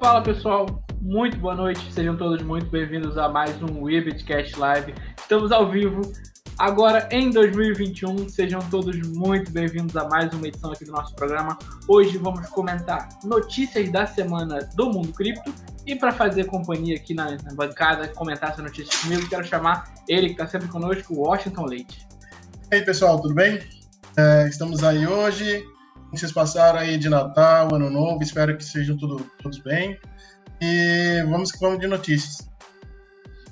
Fala pessoal, muito boa noite, sejam todos muito bem-vindos a mais um Webcast Live. Estamos ao vivo agora em 2021, sejam todos muito bem-vindos a mais uma edição aqui do nosso programa. Hoje vamos comentar notícias da semana do mundo cripto e para fazer companhia aqui na, na, bancada, comentar essa notícia comigo, quero chamar ele que está sempre conosco, Washington Leite. E aí pessoal, tudo bem? É, estamos aí hoje vocês passaram aí de Natal, Ano Novo, espero que sejam tudo, todos bem. E vamos que vamos de notícias.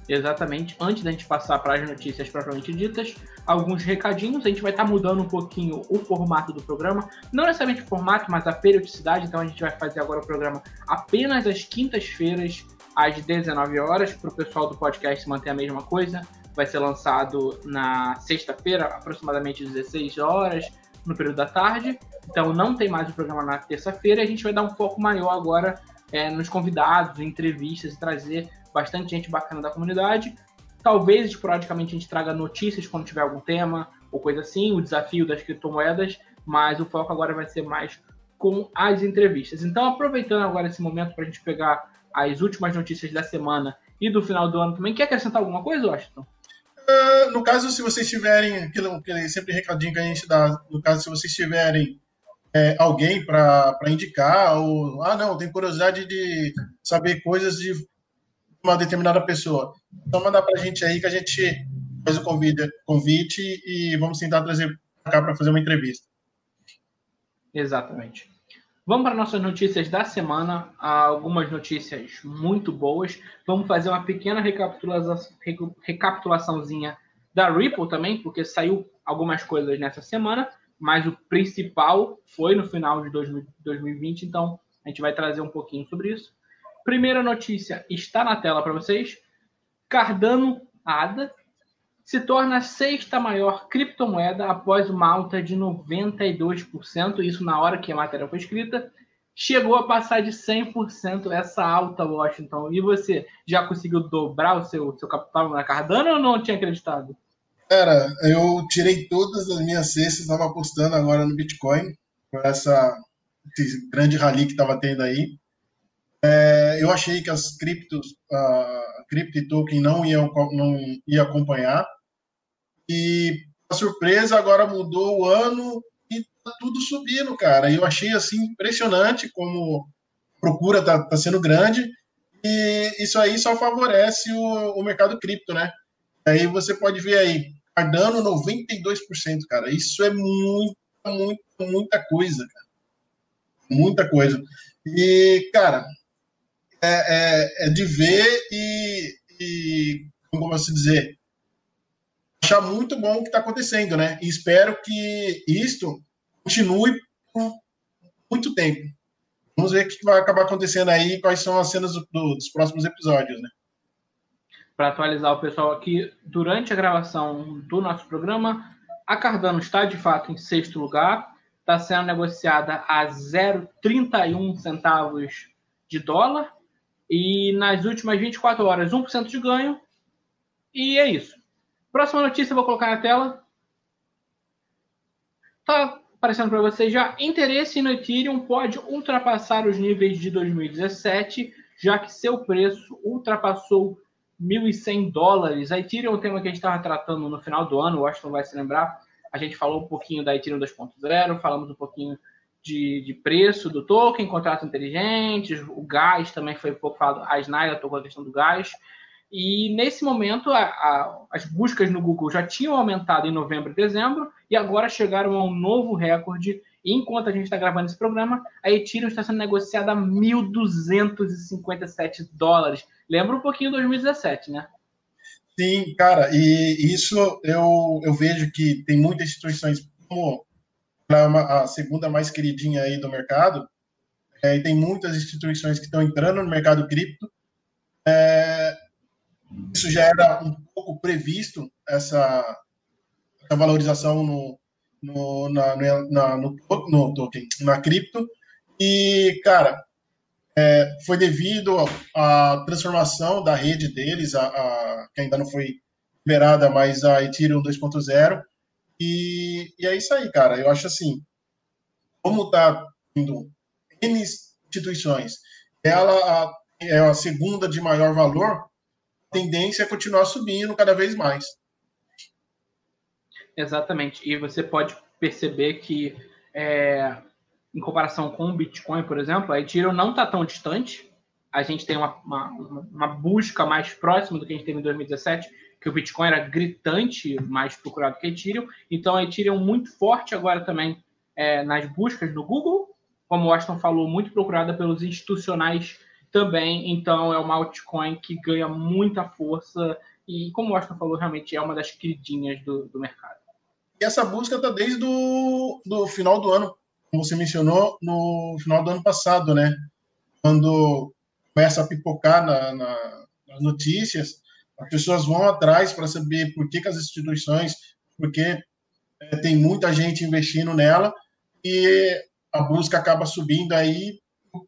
Exatamente. Antes da gente passar para as notícias propriamente ditas, alguns recadinhos. A gente vai estar tá mudando um pouquinho o formato do programa. Não necessariamente o formato, mas a periodicidade. Então a gente vai fazer agora o programa apenas às quintas-feiras, às 19 horas, para o pessoal do podcast manter a mesma coisa. Vai ser lançado na sexta-feira, aproximadamente 16 horas, no período da tarde. Então não tem mais o programa na terça-feira. A gente vai dar um foco maior agora é, nos convidados, entrevistas trazer bastante gente bacana da comunidade. Talvez esporadicamente a gente traga notícias quando tiver algum tema ou coisa assim, o desafio das criptomoedas, mas o foco agora vai ser mais com as entrevistas. Então, aproveitando agora esse momento para a gente pegar as últimas notícias da semana e do final do ano também, quer acrescentar alguma coisa, Washington? Uh, no caso, se vocês tiverem, aquilo, aquele sempre recadinho que a gente dá, no caso, se vocês tiverem é, alguém para indicar, ou, ah, não, tem curiosidade de saber coisas de uma determinada pessoa. Então, manda para a gente aí que a gente faz o convite, convite e vamos tentar trazer para cá para fazer uma entrevista. Exatamente. Vamos para nossas notícias da semana. Há algumas notícias muito boas. Vamos fazer uma pequena recapitulação, recapitulaçãozinha da Ripple também, porque saiu algumas coisas nessa semana, mas o principal foi no final de 2020, então a gente vai trazer um pouquinho sobre isso. Primeira notícia está na tela para vocês. Cardano ADA se torna a sexta maior criptomoeda após uma alta de 92%, isso na hora que a matéria foi escrita, chegou a passar de 100% essa alta, Washington. E você, já conseguiu dobrar o seu, seu capital na Cardano ou não tinha acreditado? Cara, eu tirei todas as minhas cestas, estava apostando agora no Bitcoin, com essa esse grande rally que estava tendo aí. É, eu achei que as criptos, a Crypto Token não ia, não ia acompanhar, e a surpresa agora mudou o ano e tá tudo subindo, cara. E eu achei assim impressionante como a procura tá, tá sendo grande e isso aí só favorece o, o mercado cripto, né? Aí você pode ver aí, Cardano 92%, cara. Isso é muita, muita, muita coisa, cara. Muita coisa. E, cara, é, é, é de ver e, e, como posso dizer, achar muito bom o que está acontecendo, né? E espero que isto continue por muito tempo. Vamos ver o que vai acabar acontecendo aí, quais são as cenas do, dos próximos episódios, né? Para atualizar o pessoal aqui, durante a gravação do nosso programa, a Cardano está de fato em sexto lugar, está sendo negociada a 0,31 centavos de dólar, e nas últimas 24 horas, 1% de ganho, e é isso. Próxima notícia eu vou colocar na tela. Tá aparecendo para vocês já. Interesse no Ethereum pode ultrapassar os níveis de 2017, já que seu preço ultrapassou 1.100 dólares. A Ethereum é um tema que a gente estava tratando no final do ano, o Washington vai se lembrar. A gente falou um pouquinho da Ethereum 2.0, falamos um pouquinho de, de, preço do token, contratos inteligentes, o gás também foi um pouco falado, a Snyder tocou a questão do gás. E nesse momento, a, a, as buscas no Google já tinham aumentado em novembro e dezembro, e agora chegaram a um novo recorde. Enquanto a gente está gravando esse programa, a Ethereum está sendo negociada a 1.257 dólares. Lembra um pouquinho de 2017, né? Sim, cara, e isso eu, eu vejo que tem muitas instituições, como é a segunda mais queridinha aí do mercado, é, e tem muitas instituições que estão entrando no mercado cripto. É, isso já era um pouco previsto, essa, essa valorização no, no, na, na, no, no token, na cripto. E, cara, é, foi devido à transformação da rede deles, a, a, que ainda não foi liberada, mas a Ethereum 2.0. E, e é isso aí, cara. Eu acho assim, como tá indo N instituições, ela é a segunda de maior valor, a tendência é continuar subindo cada vez mais. Exatamente. E você pode perceber que, é, em comparação com o Bitcoin, por exemplo, a Ethereum não está tão distante. A gente tem uma, uma, uma, busca mais próxima do que a gente teve em 2017, que o Bitcoin era gritante mais procurado que a Ethereum. Então, a Ethereum muito forte agora também é, nas buscas no Google, como o Austin falou, muito procurada pelos institucionais também. Então, é uma altcoin que ganha muita força e, como o Austin falou, realmente é uma das queridinhas do, do mercado. E essa busca está desde o do final do ano, como você mencionou, no final do ano passado, né? Quando começa a pipocar na, na, nas notícias, as pessoas vão atrás para saber por que, que, as instituições, porque é, tem muita gente investindo nela e a busca acaba subindo aí. A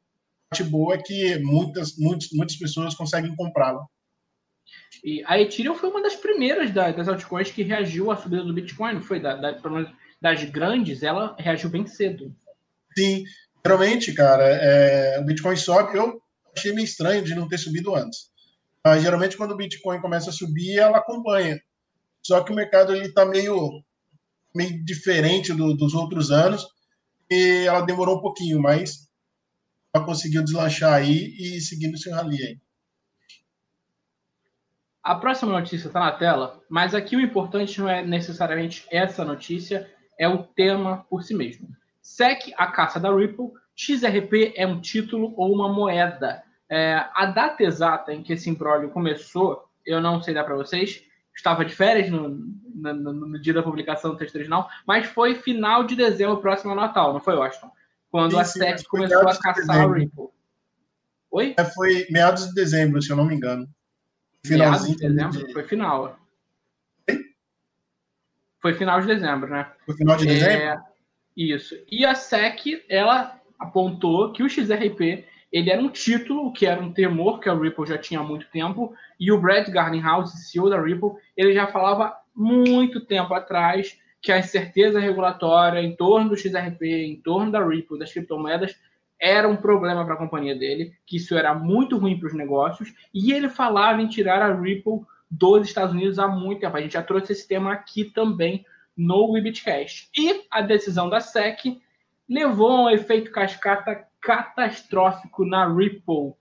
parte boa é que muitas, muitas, muitas pessoas conseguem comprá-la. E a Ethereum foi uma das primeiras da, das altcoins que reagiu à subida do Bitcoin, não foi? Da, da, das grandes, ela reagiu bem cedo. Sim, geralmente, cara, é, o Bitcoin sobe, eu achei meio estranho de não ter subido antes. Mas, geralmente, quando o Bitcoin começa a subir, ela acompanha. Só que o mercado está meio, meio diferente do, dos outros anos e ela demorou um pouquinho, mas ela conseguiu deslanchar aí e seguindo seu rally aí. A próxima notícia está na tela, mas aqui o importante não é necessariamente essa notícia, é o tema por si mesmo. SEC, a caça da Ripple, XRP é um título ou uma moeda. É, a data exata em que esse embrólio começou, eu não sei dar para vocês, estava de férias no, no, no, dia da publicação do texto original, mas foi final de dezembro, próximo ao Natal, não foi, Washington? Quando sim, a SEC começou a caçar a Ripple. Oi? É, foi meados de dezembro, se eu não me engano. Finalzinho. De dezembro? De... Foi final. Foi final de dezembro, né? Foi final de dezembro? É, isso. E a SEC, ela apontou que o XRP ele era um título, que era um temor que a Ripple já tinha há muito tempo, e o Brad Garlinghouse, CEO da Ripple, ele já falava muito tempo atrás que a incerteza regulatória em torno do XRP, em torno da Ripple, das criptomoedas, era um problema para a companhia dele, que isso era muito ruim para os negócios, e ele falava em tirar a Ripple dos Estados Unidos há muito tempo. A gente já trouxe esse tema aqui também no Webcast. E a decisão da SEC levou a um efeito cascata catastrófico na Ripple.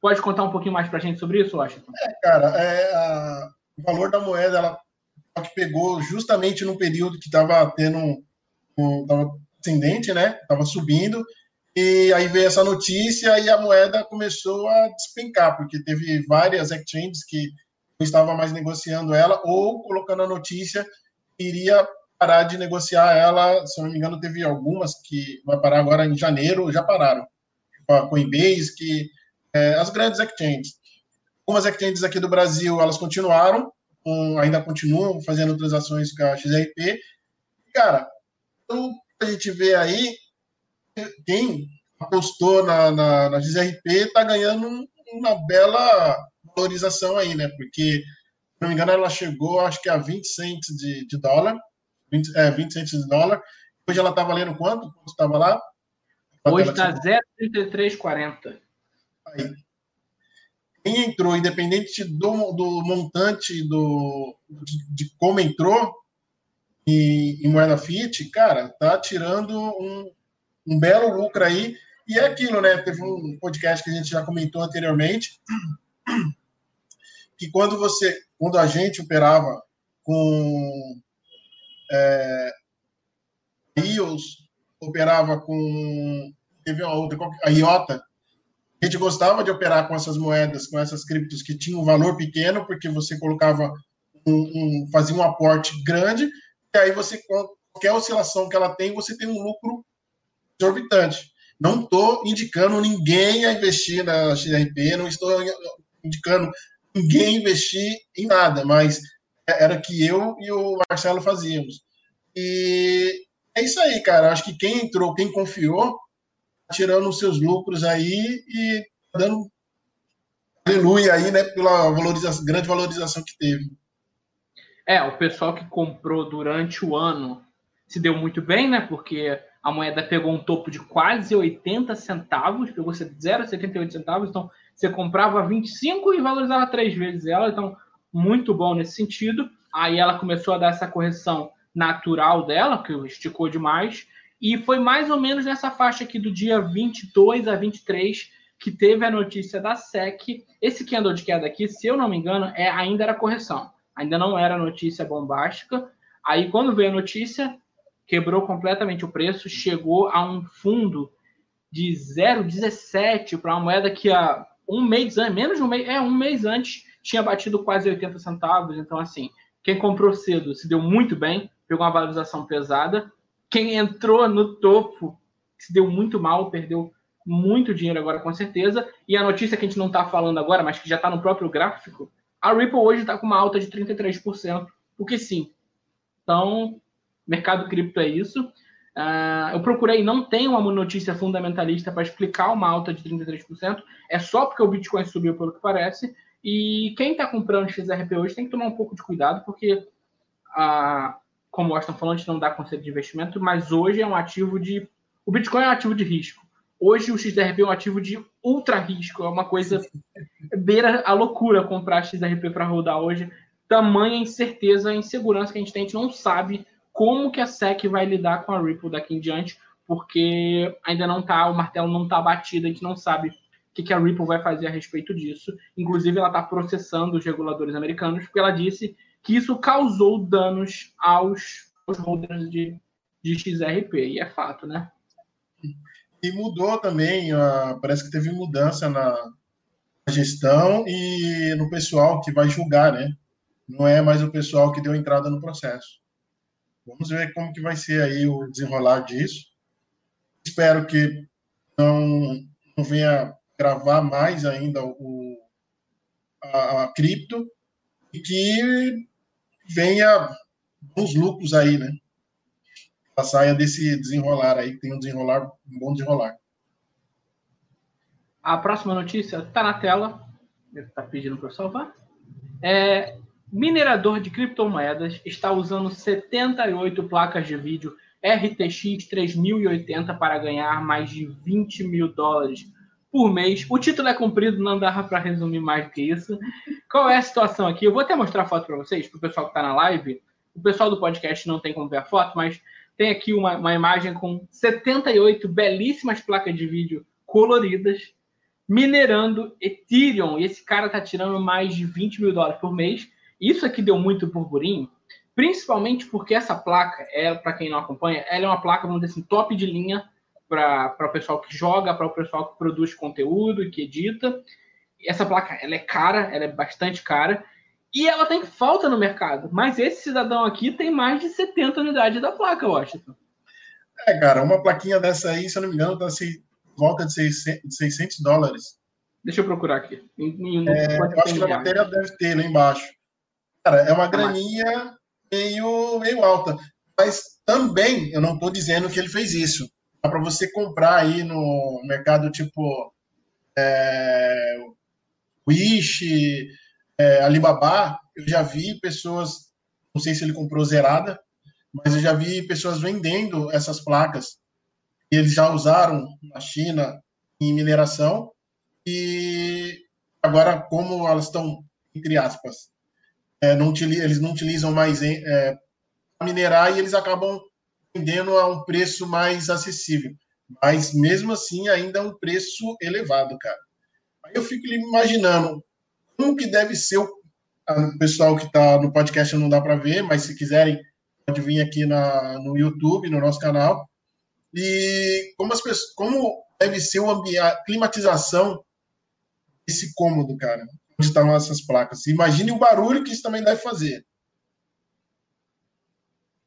Pode contar um pouquinho mais para a gente sobre isso, Washington? É, cara, é, a, o valor da moeda ela pegou justamente no período que estava tendo um, um tava ascendente, né? Estava subindo e aí veio essa notícia e a moeda começou a despencar, porque teve várias exchanges que não estavam mais negociando ela ou colocando a notícia que iria parar de negociar ela. Se não me engano, teve algumas que vai parar agora em janeiro, já pararam. A Coinbase, que é, as grandes exchanges. Algumas exchanges aqui do Brasil, elas continuaram, um, ainda continuam fazendo transações com a XRP. Cara, então, a gente vê aí, quem apostou na, na, na XRP está ganhando uma bela valorização aí, né? Porque, se não me engano, ela chegou, acho que a 20 cents de, de dólar. 20, é, 20 cents de dólar. Hoje ela está valendo quanto? Quanto estava lá? Hoje está 0,3340. Aí. Quem entrou, independente do, do montante do, de, de como entrou em, em moeda fiat, cara, tá tirando um, um belo lucro aí. E é aquilo, né? Teve um podcast que a gente já comentou anteriormente, que quando você, quando a gente operava com é, IOS, operava com teve uma outra, a IOTA, a gente gostava de operar com essas moedas, com essas criptos que tinham um valor pequeno, porque você colocava um, um fazia um aporte grande, e aí você qualquer oscilação que ela tem, você tem um lucro exorbitante. Não estou indicando ninguém a investir na XRP, não estou indicando ninguém investir em nada, mas era que eu e o Marcelo fazíamos. E é isso aí, cara. Acho que quem entrou, quem confiou, tá tirando os seus lucros aí e dando aleluia aí, né, pela valorização, grande valorização que teve. É, o pessoal que comprou durante o ano se deu muito bem, né? Porque a moeda pegou um topo de quase 80 centavos, pegou 0,78 centavos, então você comprava 25 e valorizava três vezes ela, então muito bom nesse sentido. Aí ela começou a dar essa correção natural dela, que esticou demais, e foi mais ou menos nessa faixa aqui do dia 22 a 23 que teve a notícia da SEC. Esse candle de queda aqui, se eu não me engano, é, ainda era correção. Ainda não era notícia bombástica. Aí, quando veio a notícia, quebrou completamente o preço, chegou a um fundo de 0,17 para uma moeda que há um mês antes, menos de um mês, é um mês antes, tinha batido quase 80 centavos. Então, assim, quem comprou cedo se deu muito bem, pegou uma valorização pesada. Quem entrou no topo se deu muito mal, perdeu muito dinheiro agora, com certeza. E a notícia que a gente não está falando agora, mas que já está no próprio gráfico, a Ripple hoje está com uma alta de 33%, porque sim. Então, mercado cripto é isso. Uh, eu procurei, não tem uma notícia fundamentalista para explicar uma alta de 33%, é só porque o Bitcoin subiu, pelo que parece. E quem está comprando XRP hoje tem que tomar um pouco de cuidado, porque, uh, como o Austin falou, a gente não dá conselho de investimento, mas hoje é um ativo de. O Bitcoin é um ativo de risco. Hoje o XRP é um ativo de ultra risco, é uma coisa beira a loucura comprar XRP para rodar hoje. Tamanha incerteza, insegurança que a gente tem, a gente não sabe como que a SEC vai lidar com a Ripple daqui em diante, porque ainda não tá, o martelo não está batido, a gente não sabe o que, que a Ripple vai fazer a respeito disso. Inclusive, ela está processando os reguladores americanos, porque ela disse que isso causou danos aos, aos holders de, de XRP, e é fato, né? E mudou também, uh, parece que teve mudança na gestão e no pessoal que vai julgar, né? Não é mais o pessoal que deu entrada no processo. Vamos ver como que vai ser aí o desenrolar disso. Espero que não, não venha gravar mais ainda o, a, a cripto e que venha bons lucros aí, né? ela saia desse desenrolar aí, que tem um desenrolar, um bom desenrolar. A próxima notícia está na tela. Está pedindo para eu salvar. É, minerador de criptomoedas está usando 78 placas de vídeo RTX 3080 para ganhar mais de 20 mil dólares por mês. O título é comprido, não dá para resumir mais do que isso. Qual é a situação aqui? Eu vou até mostrar a foto para vocês, para o pessoal que está na live. O pessoal do podcast não tem como ver a foto, mas tem aqui uma, uma imagem com 78 belíssimas placas de vídeo coloridas minerando Ethereum. E esse cara tá tirando mais de 20 mil dólares por mês. Isso aqui deu muito burburinho, principalmente porque essa placa, é, para quem não acompanha, ela é uma placa, vamos dizer assim, top de linha para o pessoal que joga, para o pessoal que produz conteúdo e que edita. Essa placa, ela é cara, ela é bastante cara. E ela tem falta no mercado. Mas esse cidadão aqui tem mais de 70 unidades da placa, Washington. É, cara, uma plaquinha dessa aí, se eu não me engano, tá assim, volta de 600, dólares. Deixa eu procurar aqui. Em, é, eu acho que a matéria deve ter lá embaixo. Cara, é uma graninha meio, meio alta. Mas também, eu não estou dizendo que ele fez isso. Dá para você comprar aí no mercado tipo é, Wish, é, Alibaba, eu já vi pessoas, não sei se ele comprou zerada, mas eu já vi pessoas vendendo essas placas. E eles já usaram na China em mineração e agora como elas estão entre aspas, é, não eles não utilizam mais é, minerar e eles acabam vendendo a um preço mais acessível. Mas mesmo assim ainda é um preço elevado, cara. Aí eu fico imaginando como que deve ser o, o pessoal que está no podcast não dá para ver, mas se quiserem pode vir aqui na, no YouTube, no nosso canal. E como as pessoas, como deve ser o ambiente, a climatização desse cômodo, cara, estão essas placas. Imagine o barulho que isso também deve fazer.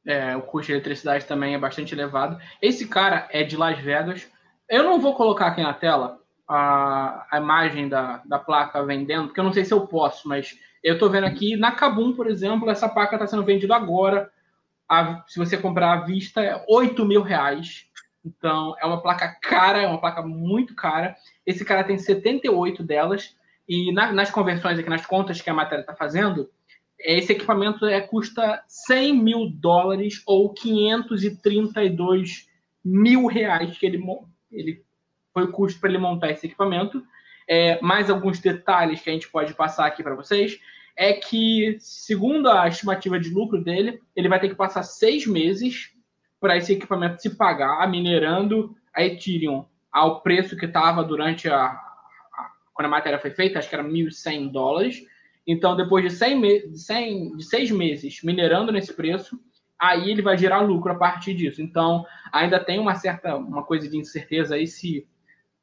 É, o custo de eletricidade também é bastante elevado. Esse cara é de Las Vegas. Eu não vou colocar aqui na tela, a, a imagem da, da placa vendendo, porque eu não sei se eu posso, mas eu estou vendo aqui na Kabum, por exemplo, essa placa está sendo vendida agora. A, se você comprar à vista, é 8 mil reais. Então, é uma placa cara, é uma placa muito cara. Esse cara tem 78 delas. E na, nas conversões aqui, nas contas que a matéria está fazendo, esse equipamento é, custa 100 mil dólares ou 532 mil reais que ele, ele foi o custo para ele montar esse equipamento. É, mais alguns detalhes que a gente pode passar aqui para vocês é que, segundo a estimativa de lucro dele, ele vai ter que passar seis meses para esse equipamento se pagar, minerando a Ethereum ao preço que estava durante a, a, quando a matéria foi feita, acho que era 1.100 dólares. Então, depois de, 100 me, de, 100, de seis meses minerando nesse preço, aí ele vai gerar lucro a partir disso. Então, ainda tem uma certa uma coisa de incerteza aí se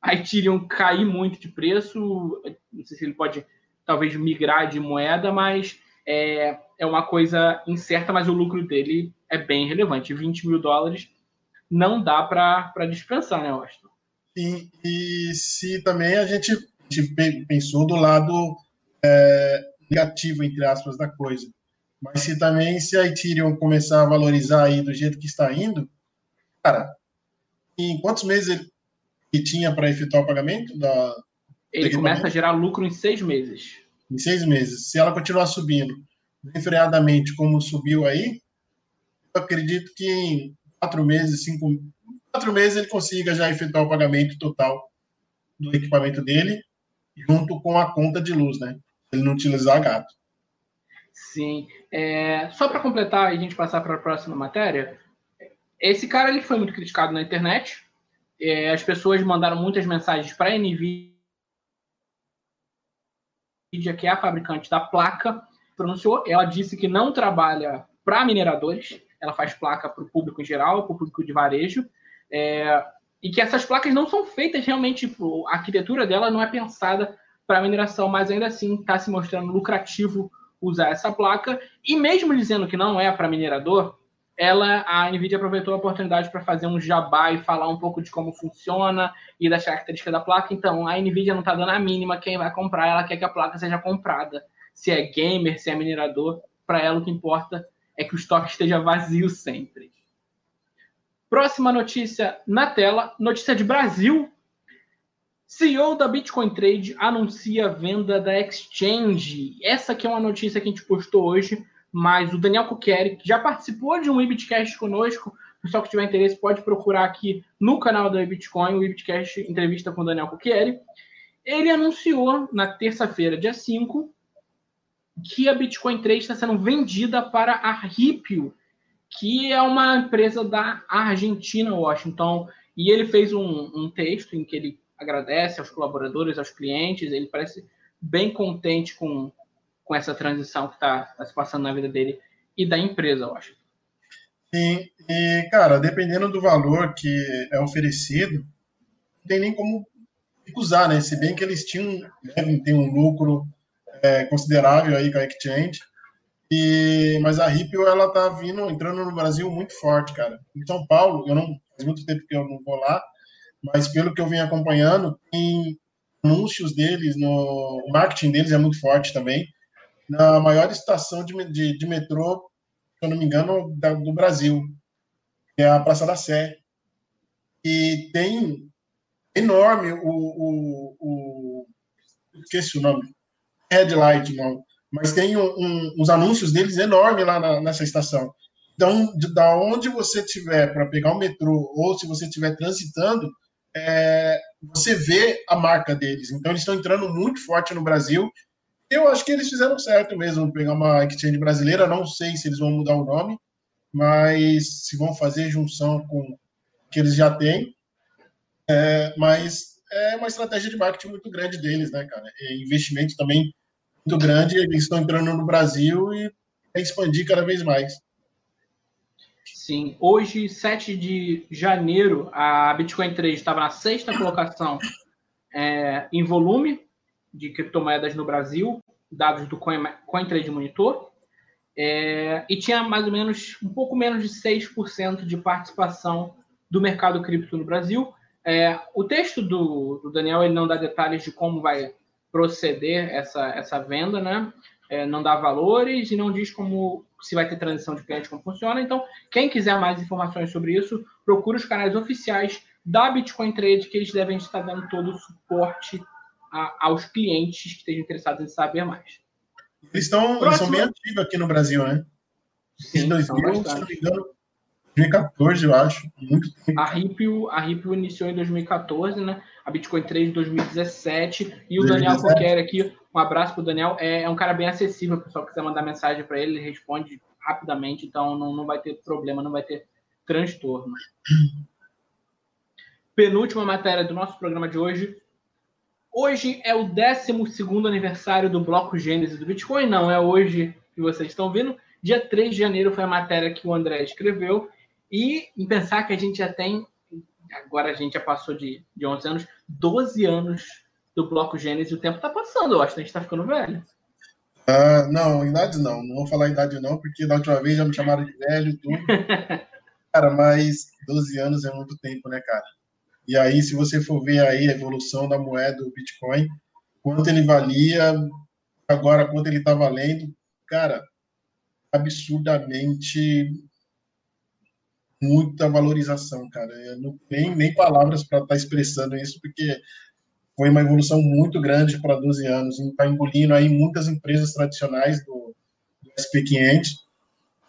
a Ethereum cair muito de preço, não sei se ele pode talvez migrar de moeda, mas é, é uma coisa incerta, mas o lucro dele é bem relevante. 20 mil dólares não dá para dispensar, né, Austin? E, e se também a gente, gente pensou do lado é, negativo, entre aspas, da coisa. Mas se também se a Ethereum começar a valorizar aí do jeito que está indo, cara, em quantos meses ele, ele tinha para efetuar o pagamento da, ele começa a gerar lucro em seis meses. Em seis meses. Se ela continuar subindo enfreadamente como subiu aí, eu acredito que em quatro meses, cinco, quatro meses ele consiga já efetuar o pagamento total do equipamento dele, junto com a conta de luz, né? Ele não utilizar gato. Sim. É, só para completar e a gente passar para a próxima matéria, esse cara ele foi muito criticado na internet. É, as pessoas mandaram muitas mensagens para a NVIDIA que é a fabricante da placa, pronunciou. Ela disse que não trabalha para mineradores, ela faz placa para o público em geral, para o público de varejo, é, e que essas placas não são feitas realmente, tipo, a arquitetura dela não é pensada para mineração, mas ainda assim está se mostrando lucrativo usar essa placa, e mesmo dizendo que não é para minerador, ela, a NVIDIA aproveitou a oportunidade para fazer um jabá e falar um pouco de como funciona e das características da placa. Então, a NVIDIA não está dando a mínima quem vai comprar, ela quer que a placa seja comprada. Se é gamer, se é minerador, para ela o que importa é que o estoque esteja vazio sempre. Próxima notícia na tela, notícia de Brasil. CEO da Bitcoin Trade anuncia a venda da exchange. Essa aqui é uma notícia que a gente postou hoje mas o Daniel Kukieri, que já participou de um Ibitcast conosco, pessoal que tiver interesse pode procurar aqui no canal da Bitcoin, o Ibitcast entrevista com o Daniel Kukieri. Ele anunciou na terça-feira, dia 5, que a Bitcoin Trade está sendo vendida para a Ripio, que é uma empresa da Argentina, Washington. E ele fez um, um texto em que ele agradece aos colaboradores, aos clientes, ele parece bem contente com, com essa transição que está tá se passando na vida dele e da empresa, eu acho. Sim, e, cara, dependendo do valor que é oferecido, não tem nem como recusar, né? Se bem que eles tinham, devem ter um lucro é, considerável aí com a Exchange, e, mas a Ripple, ela tá vindo, entrando no Brasil muito forte, cara. Em São Paulo, eu não, faz muito tempo que eu não vou lá, mas pelo que eu venho acompanhando, tem anúncios deles, no o marketing deles é muito forte também na maior estação de, de, de metrô, se eu não me engano, da, do Brasil, que é a Praça da Sé. E tem enorme o, o, o esqueci o nome, Headlight, não, mas tem um, um, uns anúncios deles enormes lá na, nessa estação. Então, de, da onde você tiver para pegar o metrô ou se você estiver transitando, é, você vê a marca deles. Então, eles estão entrando muito forte no Brasil eu acho que eles fizeram certo mesmo, pegar uma exchange brasileira. Não sei se eles vão mudar o nome, mas se vão fazer junção com o que eles já têm. É, mas é uma estratégia de marketing muito grande deles, né, cara? É investimento também muito grande. Eles estão entrando no Brasil e é expandir cada vez mais. Sim, hoje, 7 de janeiro, a Bitcoin 3 estava na sexta colocação é, em volume, de criptomoedas no Brasil, dados do Coin, CoinTrade Monitor, é, e tinha mais ou menos, um pouco menos de 6% de participação do mercado cripto no Brasil. É, o texto do, do, Daniel ele não dá detalhes de como vai proceder essa, essa venda, né? É, não dá valores e não diz como se vai ter transição de cliente, como funciona. Então, quem quiser mais informações sobre isso, procure os canais oficiais da Bitcoin Trade, que eles devem estar dando todo o suporte a, aos clientes que estejam interessados em saber mais. Eles, estão, eles são bem ativos aqui no Brasil, né? Sim, em 2000, se não me engano, 2014, eu acho. Muito tempo. A Ripple, a Ripple iniciou em 2014, né? A Bitcoin 3 em 2017. E o 2017. Daniel Coquer aqui, um abraço pro Daniel. É, é um cara bem acessível, o pessoal quiser mandar mensagem para ele, ele responde rapidamente, então não, não vai ter problema, não vai ter transtorno. Penúltima matéria do nosso programa de hoje. Hoje é o 12 aniversário do bloco Gênesis do Bitcoin. Não é hoje que vocês estão vendo. Dia 3 de janeiro foi a matéria que o André escreveu. E em pensar que a gente já tem, agora a gente já passou de, de 11 anos, 12 anos do bloco Gênesis. O tempo está passando, eu acho que a gente está ficando velho. Ah, não, idade não. Não vou falar idade não, porque da última vez já me chamaram de velho e tudo. cara, mas 12 anos é muito tempo, né, cara? E aí, se você for ver aí a evolução da moeda do Bitcoin, quanto ele valia, agora quanto ele está valendo, cara, absurdamente muita valorização, cara. Eu não tenho nem palavras para estar tá expressando isso, porque foi uma evolução muito grande para 12 anos. Está engolindo aí muitas empresas tradicionais do, do SP500.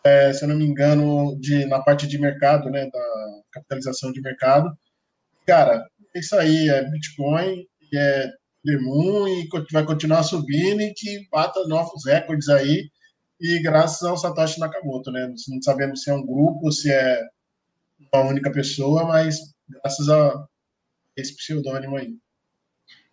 É, se eu não me engano, de, na parte de mercado, né, da capitalização de mercado. Cara, é isso aí, é Bitcoin, é Demon e vai continuar subindo e que bata novos recordes aí. E graças ao Satoshi Nakamoto, né? Não sabemos se é um grupo, se é uma única pessoa, mas graças a esse pseudônimo aí.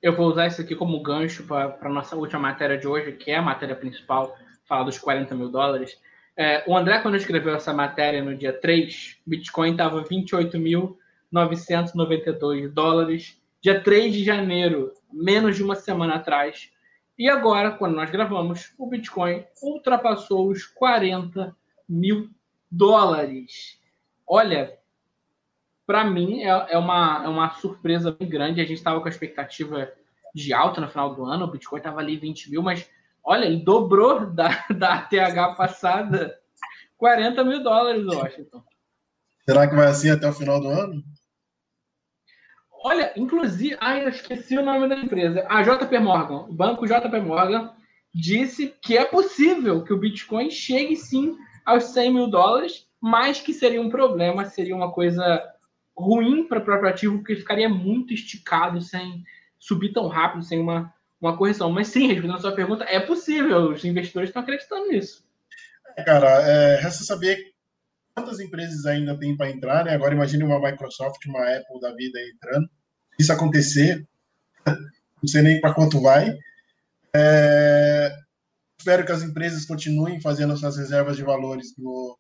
Eu vou usar isso aqui como gancho para nossa última matéria de hoje, que é a matéria principal, falar dos 40 mil dólares. É, o André, quando escreveu essa matéria no dia 3, Bitcoin estava 28.992 dólares. Dia 3 de janeiro, menos de uma semana atrás. E agora, quando nós gravamos, o Bitcoin ultrapassou os 40 mil dólares. Olha, para mim é, é, uma, é uma surpresa bem grande. A gente estava com a expectativa de alta no final do ano, o Bitcoin estava ali 20 mil, mas olha, ele dobrou da, da TH passada 40 mil dólares, Washington. Será que vai assim até o final do ano? Olha, inclusive, ai, eu esqueci o nome da empresa. A JP Morgan, o banco JP Morgan, disse que é possível que o Bitcoin chegue sim aos 100 mil dólares, mas que seria um problema, seria uma coisa ruim para o próprio ativo, porque ficaria muito esticado sem subir tão rápido, sem uma, uma correção. Mas sim, respondendo a sua pergunta, é possível, os investidores estão acreditando nisso. É, cara, é, resta saber quantas empresas ainda tem para entrar, né? Agora imagine uma Microsoft, uma Apple da vida entrando. Se isso acontecer, não sei nem para quanto vai. É, espero que as empresas continuem fazendo suas reservas de valores no,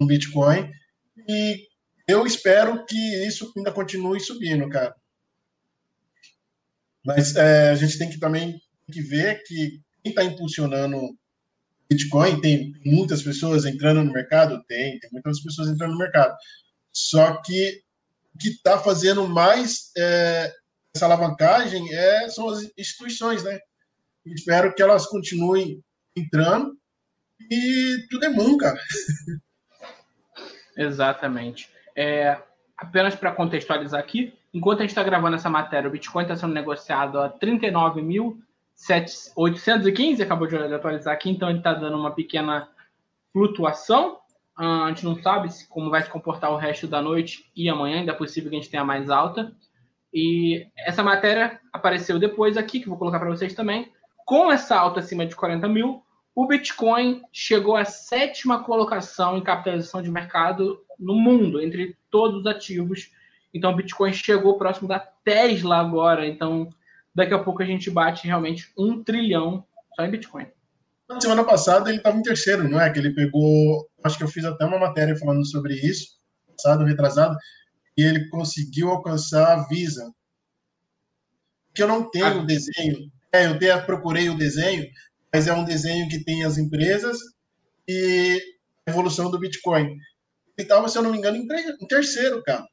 no Bitcoin e eu espero que isso ainda continue subindo, cara. Mas é, a gente tem que também tem que ver que quem está impulsionando Bitcoin tem muitas pessoas entrando no mercado? Tem, tem muitas pessoas entrando no mercado. Só que o que está fazendo mais é, essa alavancagem é, são as instituições, né? Espero que elas continuem entrando e tudo é bom, cara. Exatamente. É, apenas para contextualizar aqui, enquanto a gente está gravando essa matéria, o Bitcoin está sendo negociado a 39.815, acabou de atualizar aqui, então ele está dando uma pequena flutuação. Uh, a gente não sabe como vai se comportar o resto da noite e amanhã, ainda é possível que a gente tenha mais alta. E essa matéria apareceu depois aqui, que vou colocar para vocês também. Com essa alta acima de 40 mil, o Bitcoin chegou à sétima colocação em capitalização de mercado no mundo, entre todos os ativos. Então, o Bitcoin chegou próximo da Tesla agora. Então, daqui a pouco a gente bate realmente um trilhão só em Bitcoin. Na semana passada ele estava em terceiro, não é? Que ele pegou. Acho que eu fiz até uma matéria falando sobre isso, passado, retrasado, e ele conseguiu alcançar a Visa. Que eu não tenho o desenho. É, eu até procurei o desenho, mas é um desenho que tem as empresas e a evolução do Bitcoin. Ele estava, se eu não me engano, em terceiro, cara.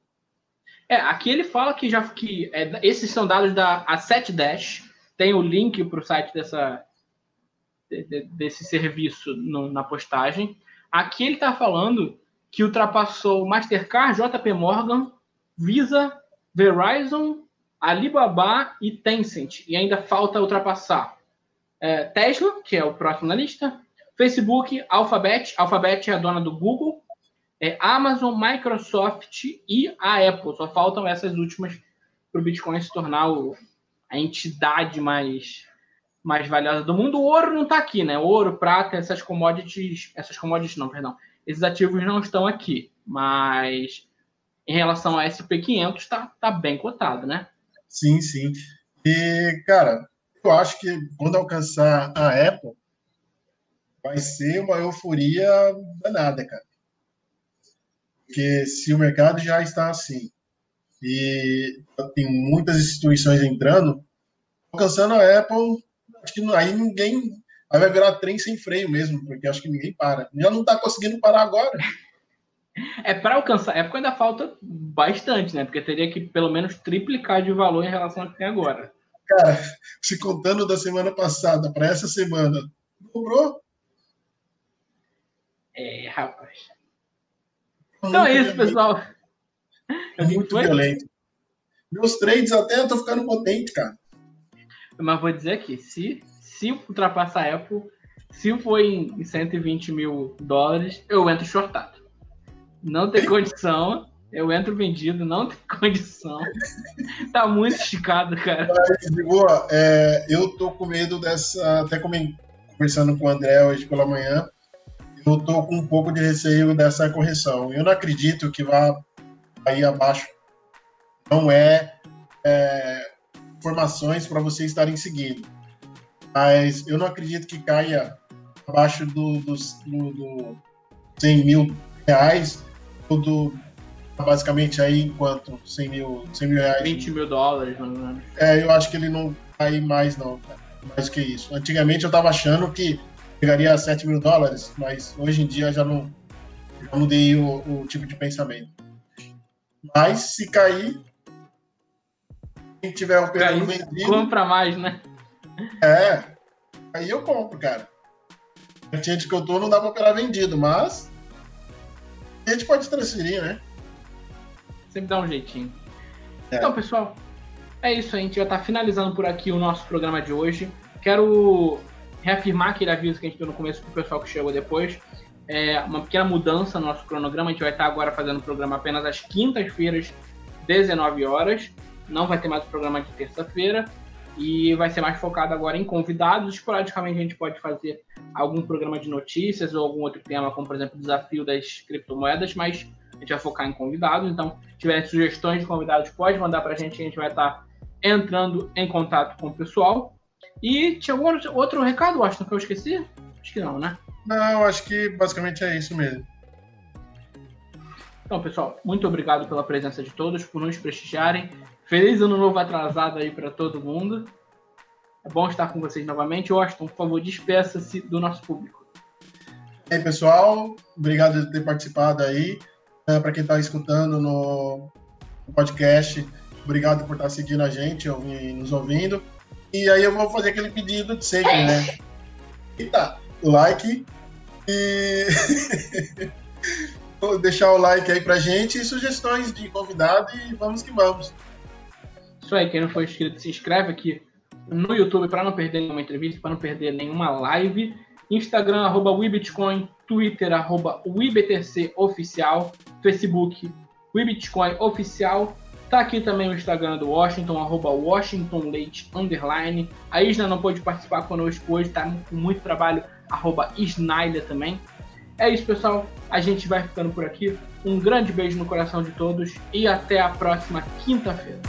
É, aqui ele fala que já que é, esses são dados da A7 Dash. Tem o link para o site dessa, de, desse serviço no, na postagem. Aqui ele está falando que ultrapassou Mastercard, JP Morgan, Visa, Verizon, Alibaba e Tencent. E ainda falta ultrapassar é, Tesla, que é o próximo na lista, Facebook, Alphabet, Alphabet é a dona do Google, é Amazon, Microsoft e a Apple. Só faltam essas últimas para o Bitcoin se tornar o, a entidade mais, mais valiosa do mundo. O ouro não está aqui, né? Ouro, prata, essas commodities, essas commodities não, perdão. Esses ativos não estão aqui, mas em relação a SP500 está tá bem cotado, né? Sim, sim. E, cara, eu acho que quando alcançar a Apple, vai ser uma euforia danada, cara. Porque se o mercado já está assim, e tem muitas instituições entrando, alcançando a Apple, acho que aí ninguém. Aí vai virar trem sem freio mesmo, porque acho que ninguém para. Já não está conseguindo parar agora. É para alcançar a Apple ainda falta bastante, né? Porque teria que pelo menos triplicar de valor em relação ao que tem agora. Cara, se contando da semana passada para essa semana, dobrou? É, rapaz. Então é isso, pessoal. É muito violento. Meus trades até eu tô ficando potente, cara. Mas vou dizer aqui, se, se ultrapassar a Apple, se for em 120 mil dólares, eu entro shortado. Não tem condição. Eu entro vendido, não tem condição. tá muito esticado, cara. Mas, de boa, é, eu tô com medo dessa. Até conversando com o André hoje pela manhã, eu tô com um pouco de receio dessa correção. Eu não acredito que vá aí abaixo. Não é, é informações para vocês estarem seguindo. Mas eu não acredito que caia abaixo do, do, do, do 100 mil reais ou do basicamente aí enquanto 100 mil, 100 mil reais. 20 mil dólares. É, eu acho que ele não cai mais, não, cara. Mais que isso. Antigamente eu tava achando que pegaria 7 mil dólares, mas hoje em dia já não, já mudei o, o tipo de pensamento. Mas se cair, quem tiver o período vendido. Compra mais, né? É. Aí eu compro, cara. A gente que eu tô não dá pra operar vendido, mas a gente pode transferir, né? Sempre dá um jeitinho. É. Então, pessoal, é isso. A gente já está finalizando por aqui o nosso programa de hoje. Quero reafirmar aquele aviso que a gente deu no começo para o pessoal que chegou depois. É uma pequena mudança no nosso cronograma. A gente vai estar agora fazendo o programa apenas às quintas-feiras, 19 horas. Não vai ter mais o programa de terça-feira. E vai ser mais focado agora em convidados. Esporadicamente a gente pode fazer algum programa de notícias ou algum outro tema, como por exemplo o desafio das criptomoedas, mas a gente vai focar em convidados, então, se tiver sugestões de convidados, pode mandar para a gente, a gente vai estar tá entrando em contato com o pessoal. E tinha algum outro recado, Washington, que eu esqueci? Acho que não, né? Não, acho que basicamente é isso mesmo. Então, pessoal, muito obrigado pela presença de todos, por nos prestigiarem. Feliz ano novo atrasado aí para todo mundo. É bom estar com vocês novamente. Washington, por favor, despeça-se do nosso público. E aí, pessoal, obrigado por ter participado aí. É, para quem está escutando no podcast, obrigado por estar tá seguindo a gente, nos ouvindo. E aí eu vou fazer aquele pedido de sempre, né? Eita, like e deixar o like aí pra gente e sugestões de convidado e vamos que vamos. Isso aí, quem não for inscrito, se inscreve aqui no YouTube para não perder nenhuma entrevista, para não perder nenhuma live. Instagram, arroba WeBitcoin, Twitter, arroba WeBTC Oficial, Facebook, WeBitcoin Oficial. Tá aqui também o Instagram do Washington, arroba underline. A Isna não pôde participar conosco hoje, tá com muito trabalho, arroba Snyder também. É isso, pessoal. A gente vai ficando por aqui. Um grande beijo no coração de todos e até a próxima quinta-feira.